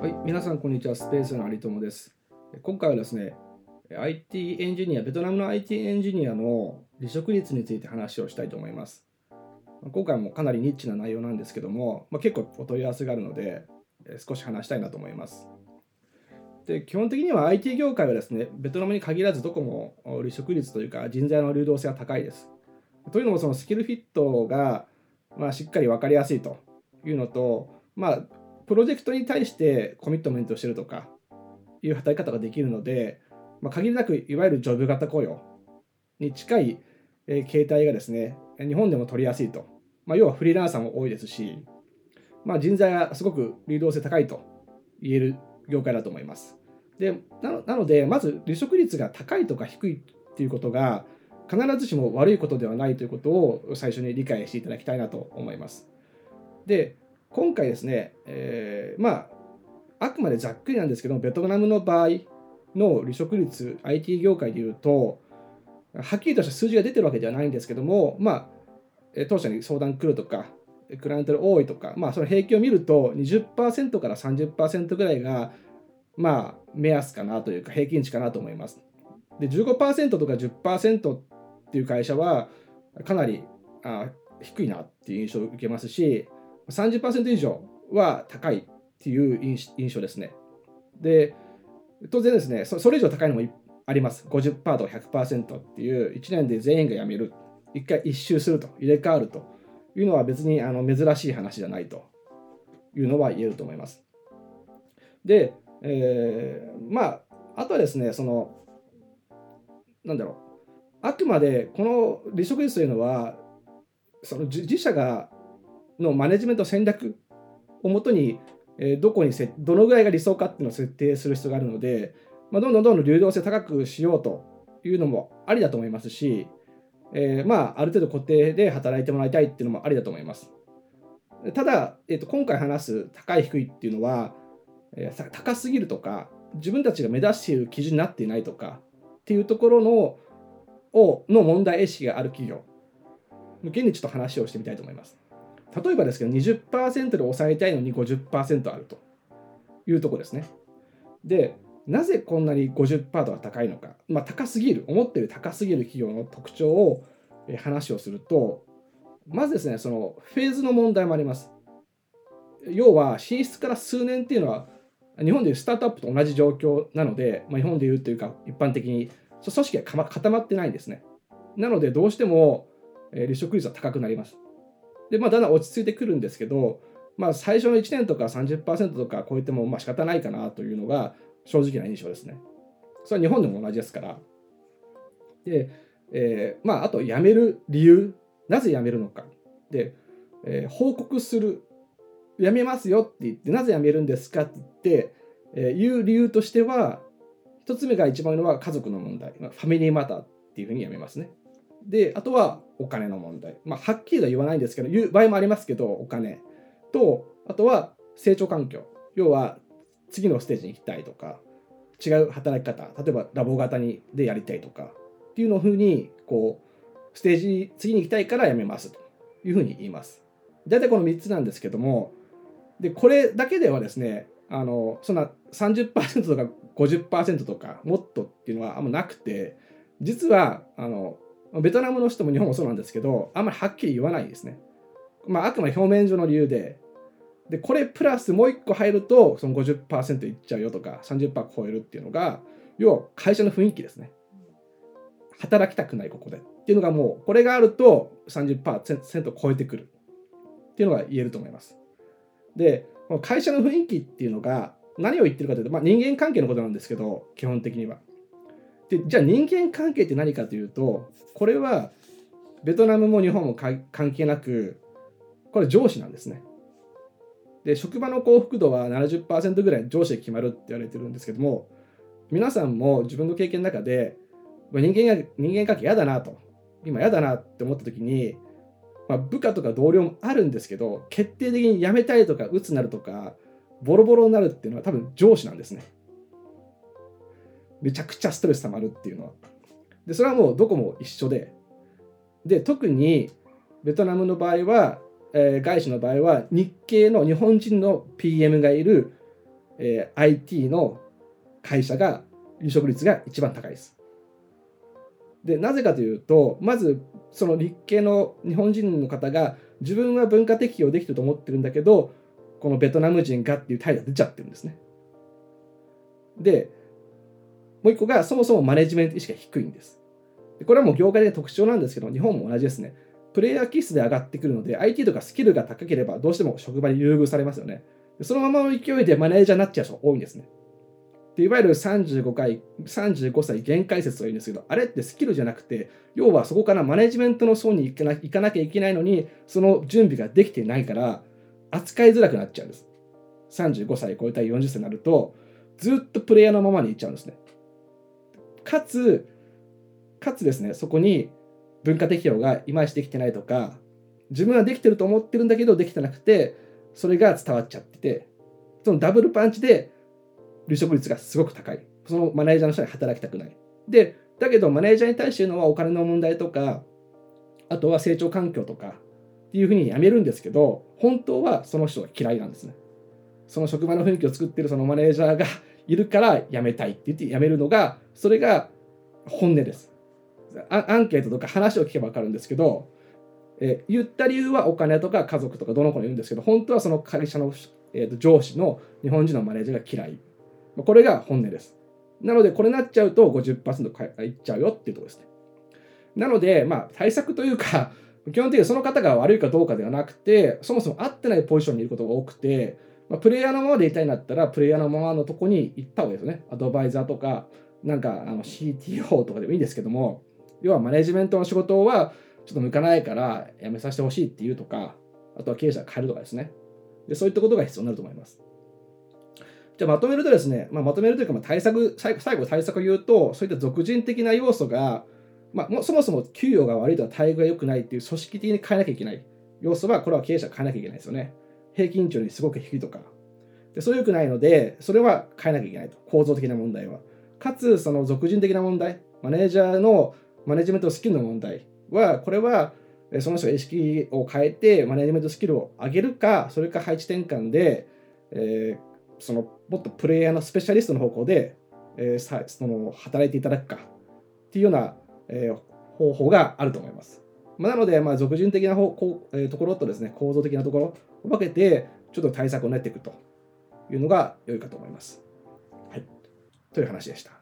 はい、皆さんこんにちは。スペースの有友です。今回はですね、IT エンジニア、ベトナムの IT エンジニアの離職率について話をしたいと思います。今回もかなりニッチな内容なんですけども、まあ、結構お問い合わせがあるので、少し話したいなと思います。で基本的には IT 業界はですね、ベトナムに限らずどこも離職率というか人材の流動性が高いです。というのもそのスキルフィットが、まあ、しっかり分かりやすいというのと、まあ、プロジェクトに対してコミットメントしてるとかいう働き方ができるので、まあ、限りなくいわゆるジョブ型雇用に近い、えー形態がですね、日本でも取りやすいと。まあ、要はフリーランサーも多いですし、まあ、人材がすごく流動性高いと言える業界だと思います。でなのなので、まず離職率が高いとか低いっていうことが必ずしも悪いことではないということを最初に理解していただきたいなと思います。で、今回ですね、えーまあ、あくまでざっくりなんですけど、ベトナムの場合の離職率、IT 業界でいうと、はっきりとした数字が出てるわけではないんですけども、まあ、当社に相談来るとか、クライアントが多いとか、まあ、その平均を見ると20%から30%ぐらいが、まあ、目安かなというか、平均値かなと思います。で、15%とか10%っていう会社は、かなりあ低いなっていう印象を受けますし、30%以上は高いっていう印象ですね。で、当然ですね、それ以上高いのもあります。50%とか100%っていう、1年で全員が辞める、一回一周すると、入れ替わるというのは別にあの珍しい話じゃないというのは言えると思います。で、えーまあ、あとはですね、その、なんだろう、あくまでこの離職率というのは、その自社がのマネジメント戦略をもとに、えどこにせどのぐらいが理想かっていうのを設定する必要があるので、まあ、どんどんどんどん流動性高くしようというのもありだと思いますし、えーまあ、ある程度固定で働いてもらいたいっていうのもありだと思います。ただ、えー、と今回話す高い低いっていうのは、えー高すぎるとか自分たちが目指している基準になっていないとかっていうところのをの問題意識がある企業向けにちょっと話をしてみたいと思います。例えばですけど20%で抑えたいのに50%あるというとこですね。でなぜこんなに50%が高いのか、まあ、高すぎる思ってる高すぎる企業の特徴を話をするとまずですねそのフェーズの問題もあります。要は進出から数年っていうのは日本でいうスタートアップと同じ状況なので、まあ、日本でいうというか一般的に組織が固まってないんですね。なのでどうしても離職率は高くなります。で、まあ、だんだん落ち着いてくるんですけど、まあ、最初の1年とか30%とか超えてもまあ仕方ないかなというのが正直な印象ですね。それは日本でも同じですから。で、えーまあ、あと辞める理由、なぜ辞めるのか。で、えー報告する、辞めますよって言って、なぜ辞めるんですかって言って、えーいう理由としては、一つ目が一番多いのは家族の問題、ファミリーマターっていうふうに辞めますね。で、あとはお金の問題。まあ、はっきりとは言わないんですけど、言う場合もありますけど、お金と、あとは成長環境。要は、次のステージに行きたいとか、違う働き方、例えばラボ型にでやりたいとか、っていうのふうに、こう、ステージ、次に行きたいから辞めますというふうに言います。大体この3つなんですけども、で、これだけではですね、あの、そんな30%とか50%とか、もっとっていうのはあんまなくて、実は、あの、ベトナムの人も日本もそうなんですけど、あんまりはっきり言わないですね。まあ、あくまで表面上の理由で、で、これプラスもう一個入ると、その50%いっちゃうよとか、30%超えるっていうのが、要は会社の雰囲気ですね。働きたくない、ここで。っていうのがもう、これがあると30%超えてくるっていうのが言えると思います。で、会社の雰囲気っていうのが、何を言ってるかというと、まあ、人間関係のことなんですけど、基本的には。でじゃあ人間関係って何かというとこれはベトナムも日本も関係なくこれ上司なんですね。で職場の幸福度は70%ぐらい上司で決まるって言われてるんですけども皆さんも自分の経験の中で人間が人間関係嫌だなと今嫌だなって思った時に、まあ、部下とか同僚もあるんですけど決定的に辞めたいとか鬱になるとかボロボロになるっていうのは多分上司なんですね。めちゃくちゃストレス溜まるっていうのは。で、それはもうどこも一緒で。で、特にベトナムの場合は、えー外資の場合は日系の日本人の PM がいるえー、IT の会社が離職率が一番高いです。でなぜかというとまずその日系の日本人の方が自分は文化適用できてると思ってるんだけどこのベトナム人がっていう態度が出ちゃってるんですね。でもう一個がそもそもマネジメント意識が低いんです。これはもう業界で特徴なんですけど日本も同じですね。プレイヤー気質で上がってくるので IT とかスキルが高ければどうしても職場に優遇されますよね。そのままの勢いでマネージャーになっちゃう人が多いんですね。でいわゆる35回、35歳限界説というんですけど、あれってスキルじゃなくて、要はそこからマネジメントの層に行かな行かなきゃいけないのに、その準備ができてないから、扱いづらくなっちゃうんです。35歳超えたり40歳になると、ずっとプレイヤーのままにいっちゃうんですね。かつ、かつですね、そこに文化適用がいまいちできてないとか、自分はできてると思ってるんだけど、できてなくて、それが伝わっちゃってて、そのダブルパンチで離職率がすごく高い。そのマネージャーの人に働きたくない。で、だけどマネージャーに対してのはお金の問題とか、あとは成長環境とかっていうふうに辞めるんですけど、本当はその人が嫌いなんですね。その職場の雰囲気を作ってるそのマネージャーがいるから辞めたいって言って辞めるのが、それが本音です。アンケートとか話を聞けば分かるんですけど、え、言った理由はお金とか家族とかどの子に言うんですけど本当はその会社の、えー、と上司の日本人のマネージャーが嫌い。これが本音です。なのでこれになっちゃうと50%いっちゃうよっていうところですね。なのでまあ対策というか 基本的にその方が悪いかどうかではなくてそもそも合ってないポジションにいることが多くて、まあ、プレイヤーのままでいたいんだったらプレイヤーのままのとこに行った方がいいですねアドバイザーとかなんかあの CTO とかでもいいんですけども要はマネジメントの仕事はちょっと向かないから辞めさせてほしいっていうとか、あとは経営者変えるとかですね。でそういったことが必要になると思います。じゃあまとめるとですね、まあ、まとめるというかま対策、最後対策を言うと、そういった俗人的な要素が、まあ、もそもそも給与が悪いとか待遇が良くないっていう組織的に変えなきゃいけない要素は、これは経営者変えなきゃいけないですよね。平均値よりすごく低いとか。でそう良くないので、それは変えなきゃいけないと。構造的な問題は。かつ、その俗人的な問題、マネージャーのマネジメントスキルの問題は、これはその人が意識を変えてマネジメントスキルを上げるか、それか配置転換で、えー、そのもっとプレイヤーのスペシャリストの方向で、えー、その働いていただくかっていうような、えー、方法があると思います。まあ、なので、まあ、俗人的な方こう、えー、ところとですね、構造的なところを分けて、ちょっと対策を練っていくというのが良いかと思います。はい。という話でした。